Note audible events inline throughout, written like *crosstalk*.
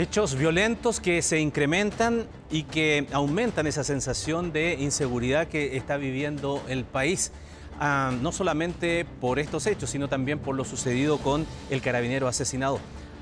Hechos violentos que se incrementan y que aumentan esa sensación de inseguridad que está viviendo el país. Ah, no solamente por estos hechos, sino también por lo sucedido con el carabinero asesinado.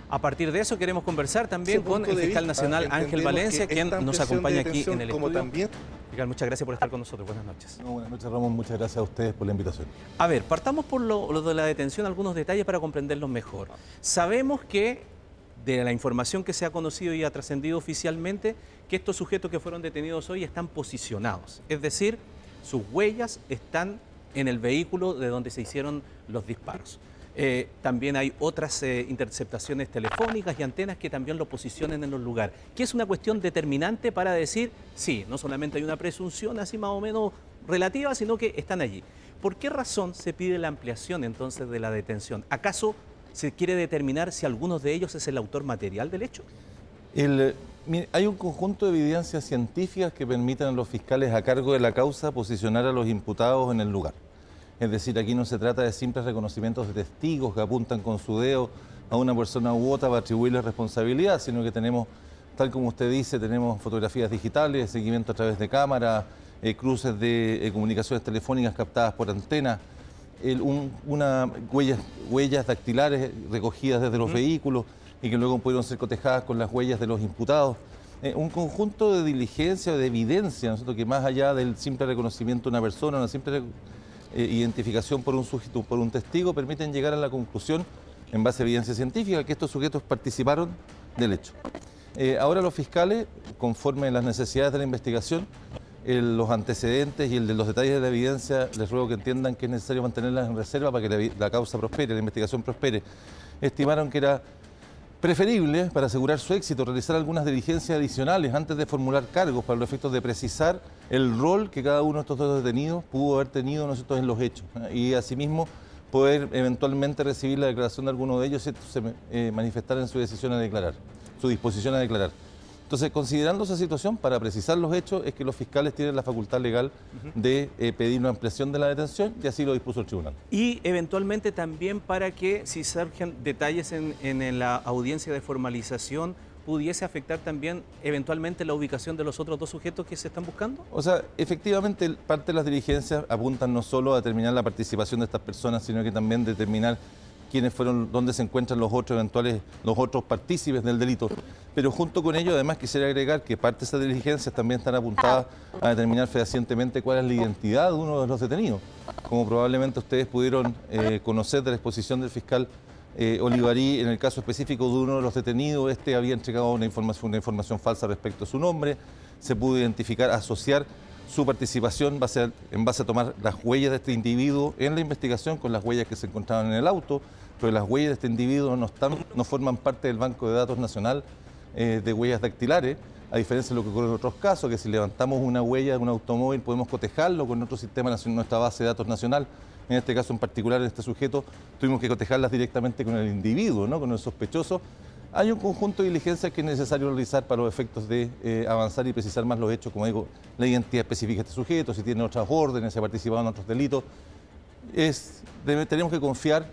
A partir de eso queremos conversar también con el fiscal nacional Ángel Valencia, quien nos acompaña aquí en el como estudio. También... Fiscal, muchas gracias por estar con nosotros. Buenas noches. No, buenas noches, Ramón. Muchas gracias a ustedes por la invitación. A ver, partamos por lo, lo de la detención, algunos detalles para comprenderlos mejor. Sabemos que de la información que se ha conocido y ha trascendido oficialmente, que estos sujetos que fueron detenidos hoy están posicionados. Es decir, sus huellas están en el vehículo de donde se hicieron los disparos. Eh, también hay otras eh, interceptaciones telefónicas y antenas que también lo posicionen en los lugares, que es una cuestión determinante para decir, sí, no solamente hay una presunción así más o menos relativa, sino que están allí. ¿Por qué razón se pide la ampliación entonces de la detención? ¿Acaso se quiere determinar si alguno de ellos es el autor material del hecho? Mire, hay un conjunto de evidencias científicas que permiten a los fiscales a cargo de la causa posicionar a los imputados en el lugar. Es decir, aquí no se trata de simples reconocimientos de testigos que apuntan con su dedo a una persona u otra para atribuirle responsabilidad, sino que tenemos, tal como usted dice, tenemos fotografías digitales, seguimiento a través de cámaras, eh, cruces de eh, comunicaciones telefónicas captadas por antenas, el, un, una, huellas, huellas dactilares recogidas desde los vehículos y que luego pudieron ser cotejadas con las huellas de los imputados. Eh, un conjunto de diligencia, de evidencia, ¿no? que más allá del simple reconocimiento de una persona, una simple eh, identificación por un sujeto, por un testigo, permiten llegar a la conclusión, en base a evidencia científica, que estos sujetos participaron del hecho. Eh, ahora los fiscales, conforme a las necesidades de la investigación, los antecedentes y el de los detalles de la evidencia, les ruego que entiendan que es necesario mantenerlas en reserva para que la, causa prospere, la investigación prospere. Estimaron que era preferible, para asegurar su éxito, realizar algunas diligencias adicionales antes de formular cargos para los efectos de precisar el rol que cada uno de estos dos detenidos pudo haber tenido nosotros en los hechos. Y asimismo poder eventualmente recibir la declaración de alguno de ellos si se eh, manifestara en su decisión a declarar, su disposición a declarar. Entonces, considerando esa situación, para precisar los hechos, es que los fiscales tienen la facultad legal de eh, pedir una ampliación de la detención y así lo dispuso el tribunal. Y eventualmente también para que si surgen detalles en, en la audiencia de formalización pudiese afectar también eventualmente la ubicación de los otros dos sujetos que se están buscando? O sea, efectivamente, parte de las diligencias apuntan no solo a determinar la participación de estas personas, sino que también determinar quiénes fueron, dónde se encuentran los otros eventuales, los otros partícipes del delito. Pero junto con ello, además, quisiera agregar que parte de esas diligencias también están apuntadas a determinar fehacientemente cuál es la identidad de uno de los detenidos. Como probablemente ustedes pudieron eh, conocer de la exposición del fiscal eh, Olivarí, en el caso específico de uno de los detenidos, este había entregado una información, falsa respecto a su nombre, se pudo identificar, asociar su participación en base a tomar las huellas de este individuo en la investigación con las huellas que se encontraban en el auto, pero las huellas de este individuo no forman parte del Banco de Datos Nacional eh, de Huellas Dactilares, a diferencia de lo que ocurre en otros casos, que si levantamos una huella de un automóvil podemos cotejarlo con otro sistema nuestra base de datos nacional. En este caso en particular, en este sujeto, tuvimos que cotejarlas directamente con el individuo, ¿no? con el sospechoso. Hay un conjunto de diligencias que es necesario realizar para los efectos de eh, avanzar y precisar más los hechos, como digo, la identidad específica de este sujeto, si tiene otras órdenes, si ha participado en otros delitos. Es, tenemos que confiar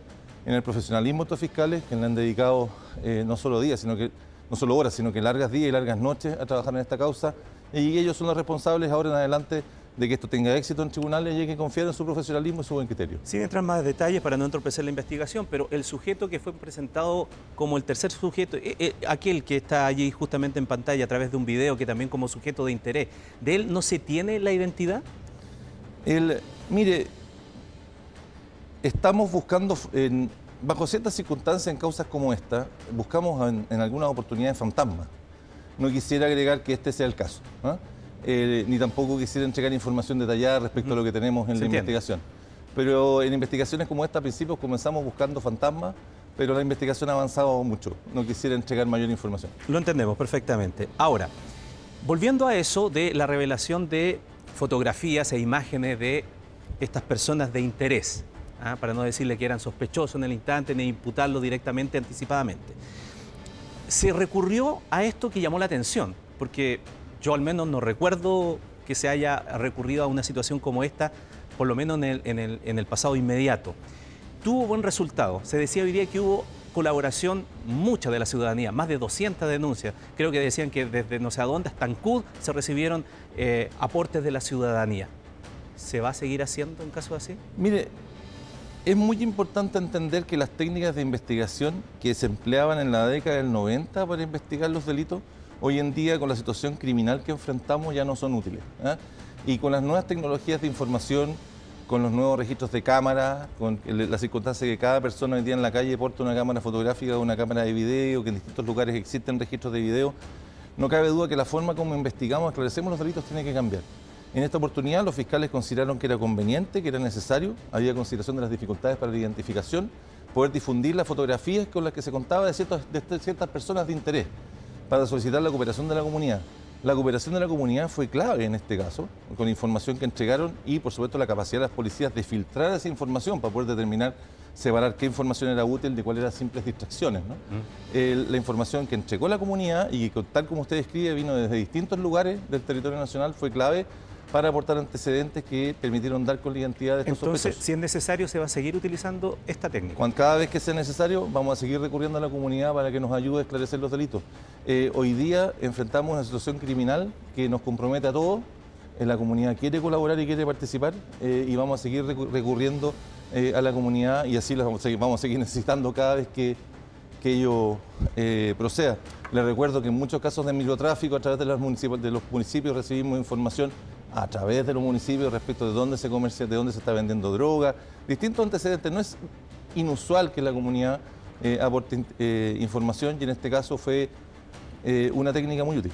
en el profesionalismo de estos fiscales que le han dedicado eh, no solo días, sino que no solo horas, sino que largas días y largas noches a trabajar en esta causa. Y ellos son los responsables ahora en adelante de que esto tenga éxito en tribunales y hay que confiar en su profesionalismo y su buen criterio. Sin entrar más detalles para no entorpecer la investigación, pero el sujeto que fue presentado como el tercer sujeto, eh, eh, aquel que está allí justamente en pantalla a través de un video que también como sujeto de interés, ¿de él no se tiene la identidad? El, mire, estamos buscando, en- bajo ciertas circunstancias en causas como esta, buscamos en, en algunas oportunidades fantasmas. No quisiera agregar que este sea el caso, ¿ah? Eh, ni tampoco quisiera entregar información detallada respecto a lo que tenemos en Se la entiende. investigación. Pero en investigaciones como esta, a principios comenzamos buscando fantasmas, pero la investigación ha avanzado mucho. No quisiera entregar mayor información. Lo entendemos perfectamente. Ahora, volviendo a eso de la revelación de fotografías e imágenes de estas personas de interés, ¿ah? para no decirle que eran sospechosos en el instante ni imputarlo directamente anticipadamente. Se recurrió a esto que llamó la atención, porque yo al menos no recuerdo que se haya recurrido a una situación como esta, por lo menos en el, en el- en el pasado inmediato. Tuvo buen resultado. Se decía hoy día que hubo colaboración mucha de la ciudadanía, más de 200 denuncias. Creo que decían que desde no sé a dónde hasta Ancud se recibieron eh, aportes de la ciudadanía. ¿Se va a seguir haciendo en caso así? Mire, es muy importante entender que las técnicas de investigación que se empleaban en la década del 90 para investigar los delitos, hoy en día con la situación criminal que enfrentamos ya no son útiles. ¿eh? Y con las nuevas tecnologías de información, con los nuevos registros de cámara, con la circunstancia que cada persona hoy día en la calle porta una cámara fotográfica o una cámara de video, que en distintos lugares existen registros de video, no cabe duda que la forma como investigamos, esclarecemos los delitos tiene que cambiar. En esta oportunidad los fiscales consideraron que era conveniente, que era necesario, había consideración de las dificultades para la identificación, poder difundir las fotografías con las que se contaba de, de ciertas personas de interés para solicitar la cooperación de la comunidad. La cooperación de la comunidad fue clave en este caso, con información que entregaron y por supuesto la capacidad de las policías de filtrar esa información para poder determinar, separar qué información era útil de cuáles eran simples distracciones. Mm. la información que entregó la comunidad y que tal como usted describe vino desde distintos lugares del territorio nacional fue clave para aportar antecedentes que permitieron dar con la identidad de estos Entonces, si es necesario, se va a seguir utilizando esta técnica. Cuando, cada vez que sea necesario, vamos a seguir recurriendo a la comunidad para que nos ayude a esclarecer los delitos. Eh, hoy día enfrentamos una situación criminal que nos compromete a todos. Eh, la comunidad quiere colaborar y quiere participar eh, y vamos a seguir recurriendo a la comunidad y así los vamos a seguir, necesitando cada vez que, que ello proceda. Les recuerdo que en muchos casos de microtráfico a través de los, de los municipios recibimos información a través de los municipios respecto de dónde se comercia, de dónde se está vendiendo droga, distintos antecedentes. No es inusual que la comunidad eh, aporte eh, información y en este caso fue eh, una técnica muy útil.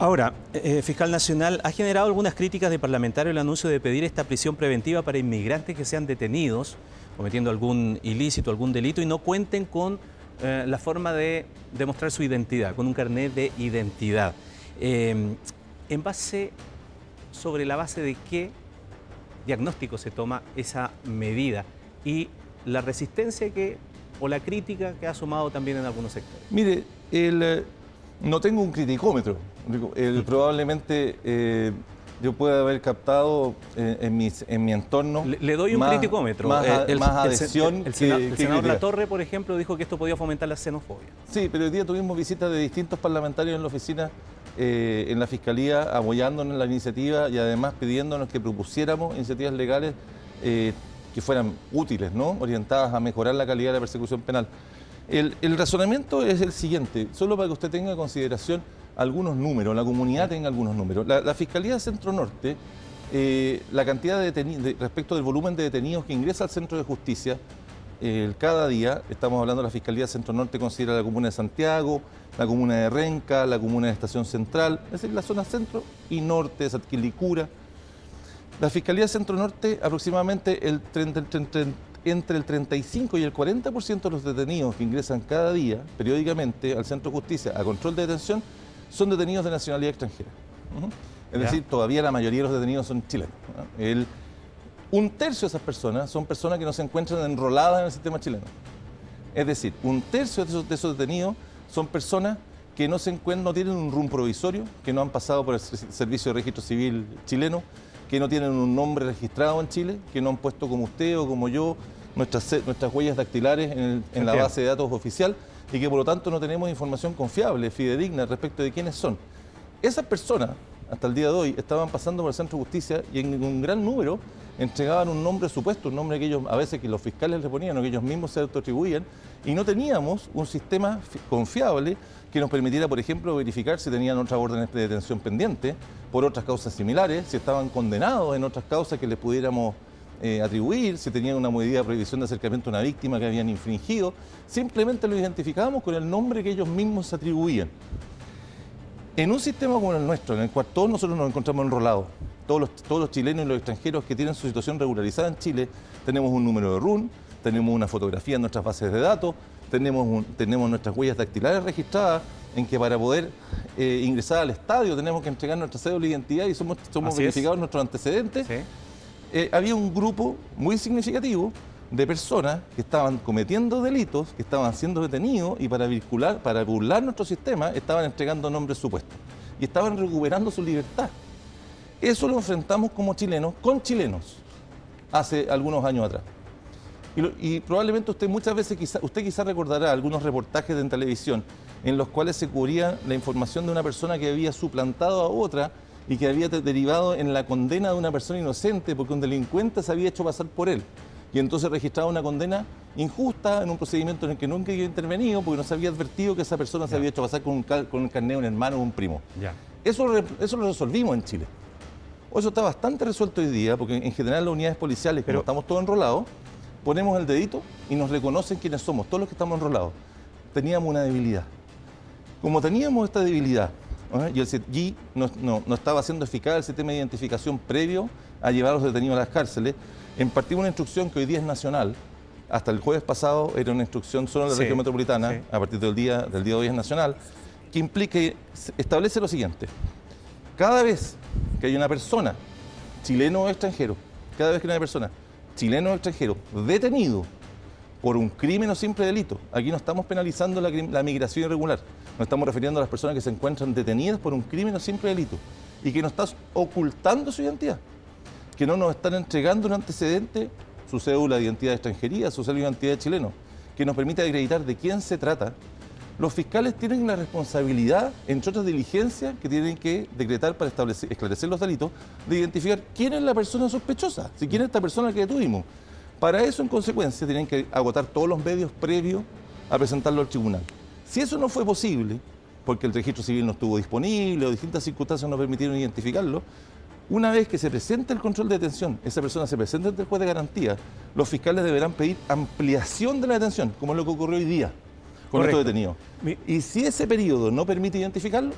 Ahora, fiscal nacional, ha generado algunas críticas de parlamentarios el anuncio de pedir esta prisión preventiva para inmigrantes que sean detenidos cometiendo algún ilícito, algún delito y no cuenten con la forma de demostrar su identidad, con un carnet de identidad. en base sobre la base de qué diagnóstico se toma esa medida y la resistencia que o la crítica que ha sumado también en algunos sectores. Mire, el, eh, no tengo un criticómetro. El, probablemente eh, yo pueda haber captado eh, en, mis, en mi entorno. Le, doy un criticómetro. Más, adhesión. El, senador La Torre, por ejemplo, dijo que esto podía fomentar la xenofobia. Sí, pero hoy día tuvimos visitas de distintos parlamentarios en la oficina eh, en la Fiscalía apoyándonos en la iniciativa y además pidiéndonos que propusiéramos iniciativas legales eh, que fueran útiles, ¿no? orientadas a mejorar la calidad de la persecución penal. El, razonamiento es el siguiente, solo para que usted tenga en consideración algunos números, la comunidad tenga algunos números. La, Fiscalía Centro Norte, eh, la cantidad de detenidos, respecto del volumen de detenidos que ingresa al Centro de Justicia, cada día, estamos hablando de la Fiscalía Centro Norte, considera la comuna de Santiago, la comuna de Renca, la comuna de Estación Central, es decir, la zona centro y norte de Satquilicura. La Fiscalía Centro Norte, aproximadamente el entre el 35 y el 40% de los detenidos que ingresan cada día, periódicamente, al Centro de Justicia a control de detención, son detenidos de nacionalidad extranjera. Es decir, todavía la mayoría de los detenidos son chilenos. El, un tercio de esas personas son personas que no se encuentran enroladas en el sistema chileno. Es decir, un tercio de esos, detenidos son personas que no se encuentran, no tienen un RUM provisorio, que no han pasado por el Servicio de Registro Civil chileno, que no tienen un nombre registrado en Chile, que no han puesto como usted o como yo nuestras, nuestras huellas dactilares en, en la base de datos oficial y que por lo tanto no tenemos información confiable, fidedigna respecto de quiénes son. Esas personas, hasta el día de hoy, estaban pasando por el Centro de Justicia y en un gran número entregaban un nombre supuesto, un nombre que ellos a veces que los fiscales le ponían o que ellos mismos se autoatribuían, y no teníamos un sistema confiable que nos permitiera, por ejemplo, verificar si tenían otras órdenes de detención pendientes por otras causas similares, si estaban condenados en otras causas que les pudiéramos eh, atribuir, si tenían una medida de prohibición de acercamiento a una víctima que habían infringido. Simplemente lo identificábamos con el nombre que ellos mismos se atribuían. En un sistema como el nuestro, en el cual todos nosotros nos encontramos enrolados, todos los, todos los chilenos y los extranjeros que tienen su situación regularizada en Chile, tenemos un número de RUN, tenemos una fotografía en nuestras bases de datos, tenemos, tenemos nuestras huellas dactilares registradas, en que para poder eh, ingresar al estadio tenemos que entregar nuestra cédula de identidad y somos, somos verificados nuestros antecedentes. Eh, había un grupo muy significativo de personas que estaban cometiendo delitos, que estaban siendo detenidos y para, vincular, para burlar nuestro sistema estaban entregando nombres supuestos y estaban recuperando su libertad. Eso lo enfrentamos como chilenos con chilenos hace algunos años atrás. Y, probablemente usted muchas veces, quizá, usted quizá recordará algunos reportajes en televisión en los cuales se cubría la información de una persona que había suplantado a otra y que había derivado en la condena de una persona inocente porque un delincuente se había hecho pasar por él. Y entonces registraba una condena injusta en un procedimiento en el que nunca había intervenido porque no se había advertido que esa persona se había hecho pasar con un, con un carneo, un hermano o un primo. Eso, eso lo resolvimos en Chile. Eso está bastante resuelto hoy día porque en general las unidades policiales, Pero, como estamos todos enrolados, ponemos el dedito y nos reconocen quiénes somos, todos los que estamos enrolados. Teníamos una debilidad. Como teníamos esta debilidad y el CITGI no, estaba haciendo eficaz el sistema de identificación previo a llevar a los detenidos a las cárceles, impartimos una instrucción que hoy día es nacional, hasta el jueves pasado era una instrucción solo en la región metropolitana, a partir del día, del día de hoy es nacional, que implica, establece lo siguiente, cada vez que hay una persona, chileno o extranjero, cada vez que hay una persona, chileno o extranjero, detenido por un crimen o simple delito, aquí no estamos penalizando la, la migración irregular, nos estamos refiriendo a las personas que se encuentran detenidas por un crimen o simple delito y que nos están ocultando su identidad, que no nos están entregando un antecedente, su cédula de identidad de extranjería, su cédula de identidad de chileno, que nos permite acreditar de quién se trata. Los fiscales tienen la responsabilidad, entre otras diligencias que tienen que decretar para establecer, esclarecer los delitos, de identificar quién es la persona sospechosa, si quién es esta persona que detuvimos. Para eso, en consecuencia, tienen que agotar todos los medios previos a presentarlo al tribunal. Si eso no fue posible, porque el registro civil no estuvo disponible o distintas circunstancias no permitieron identificarlo, una vez que se presente el control de detención, esa persona se presenta ante el juez de garantía, los fiscales deberán pedir ampliación de la detención, como es lo que ocurrió hoy día con estos detenidos. Y si ese periodo no permite identificarlo,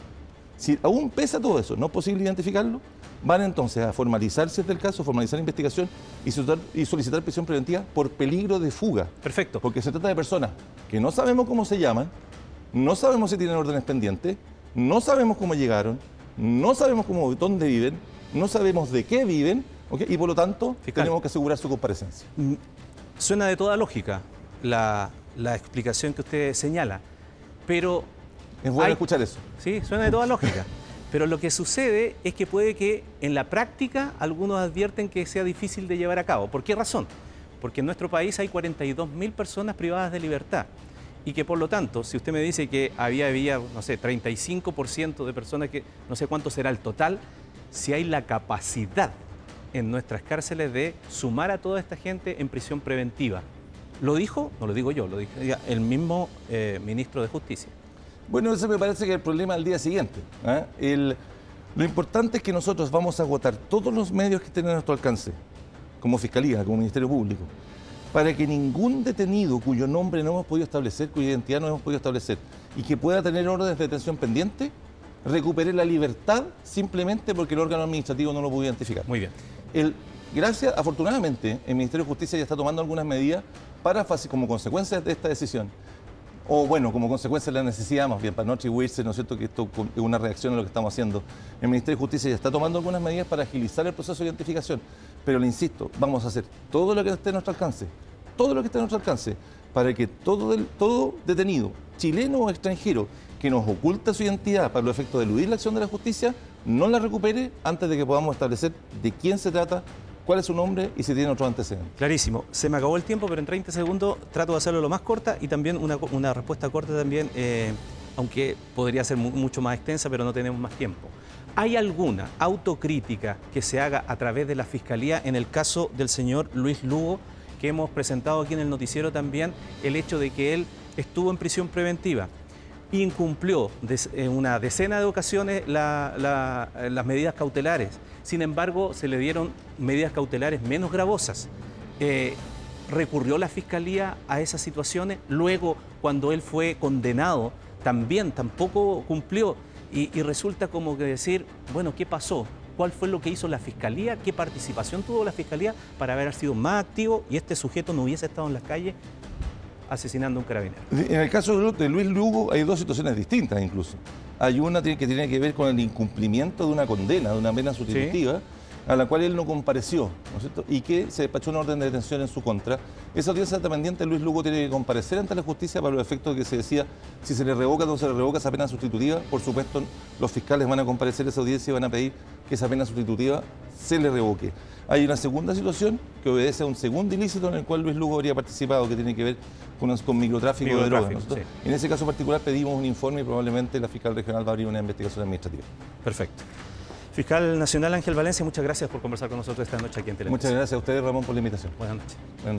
si aún pesa todo eso, no es posible identificarlo, van entonces a formalizar, si es del caso, formalizar la investigación y solicitar, y solicitar prisión preventiva por peligro de fuga. Perfecto. Porque se trata de personas que no sabemos cómo se llaman, no sabemos si tienen órdenes pendientes, no sabemos cómo llegaron, no sabemos cómo, dónde viven, no sabemos de qué viven, y por lo tanto tenemos que asegurar su comparecencia. Mm, suena de toda lógica la, explicación que usted señala, pero... Es bueno escuchar eso. Sí, suena de toda lógica. *laughs* Pero lo que sucede es que puede que en la práctica algunos advierten que sea difícil de llevar a cabo. ¿Por qué razón? Porque en nuestro país hay 42.000 personas privadas de libertad y que por lo tanto, si usted me dice que había, había no sé, 35% de personas que no sé cuánto será el total, si hay la capacidad en nuestras cárceles de sumar a toda esta gente en prisión preventiva. ¿Lo dijo? No lo digo yo, lo dijo el mismo eh, ministro de Justicia. Bueno, ese me parece que es el problema al día siguiente. ¿eh? lo importante es que nosotros vamos a agotar todos los medios que tienen a nuestro alcance, como Fiscalía, como Ministerio Público, para que ningún detenido cuyo nombre no hemos podido establecer, cuya identidad no hemos podido establecer y que pueda tener órdenes de detención pendiente, recupere la libertad simplemente porque el órgano administrativo no lo pudo identificar. Muy bien. El, gracias, afortunadamente, el Ministerio de Justicia ya está tomando algunas medidas para, como consecuencia de esta decisión, o bueno, como consecuencia de la necesidad, más bien, para no atribuirse, ¿no es cierto?, que esto es una reacción a lo que estamos haciendo. El Ministerio de Justicia ya está tomando algunas medidas para agilizar el proceso de identificación, pero le insisto, vamos a hacer todo lo que esté a nuestro alcance todo lo que está a nuestro alcance para que todo, todo detenido, chileno o extranjero, que nos oculta su identidad para los efectos de eludir la acción de la justicia, no la recupere antes de que podamos establecer de quién se trata, cuál es su nombre y si tiene otro antecedente. Clarísimo. Se me acabó el tiempo, pero en 30 segundos trato de hacerlo lo más corta y también una, respuesta corta también, eh, aunque podría ser mucho más extensa, pero no tenemos más tiempo. ¿Hay alguna autocrítica que se haga a través de la Fiscalía en el caso del señor Luis Lugo que hemos presentado aquí en el noticiero también, el hecho de que él estuvo en prisión preventiva, incumplió en una decena de ocasiones las medidas cautelares, sin embargo se le dieron medidas cautelares menos gravosas. Eh, recurrió la Fiscalía a esas situaciones, luego cuando él fue condenado también tampoco cumplió y, y resulta como que decir, bueno, ¿qué pasó? cuál fue lo que hizo la Fiscalía, qué participación tuvo la Fiscalía para haber sido más activo y este sujeto no hubiese estado en las calles asesinando a un carabinero. En el caso de Luis Lugo hay dos situaciones distintas incluso. Hay una que tiene que ver con el incumplimiento de una condena, de una pena sustitutiva, a la cual él no compareció, ¿no es cierto? Y que se despachó una orden de detención en su contra. Esa audiencia está pendiente, Luis Lugo tiene que comparecer ante la justicia para los efectos que se decía, si se le revoca o no se le revoca esa pena sustitutiva, por supuesto los fiscales van a comparecer a esa audiencia y van a pedir que esa pena sustitutiva se le revoque. Hay una segunda situación que obedece a un segundo ilícito en el cual Luis Lugo habría participado, que tiene que ver con, con microtráfico, de drogas. En ese caso particular pedimos un informe y probablemente la fiscal regional va a abrir una investigación administrativa. Perfecto. Fiscal Nacional Ángel Valencia, muchas gracias por conversar con nosotros esta noche aquí en Televisión. Muchas gracias a ustedes, Ramón, por la invitación. Buenas noches. Buenas noches.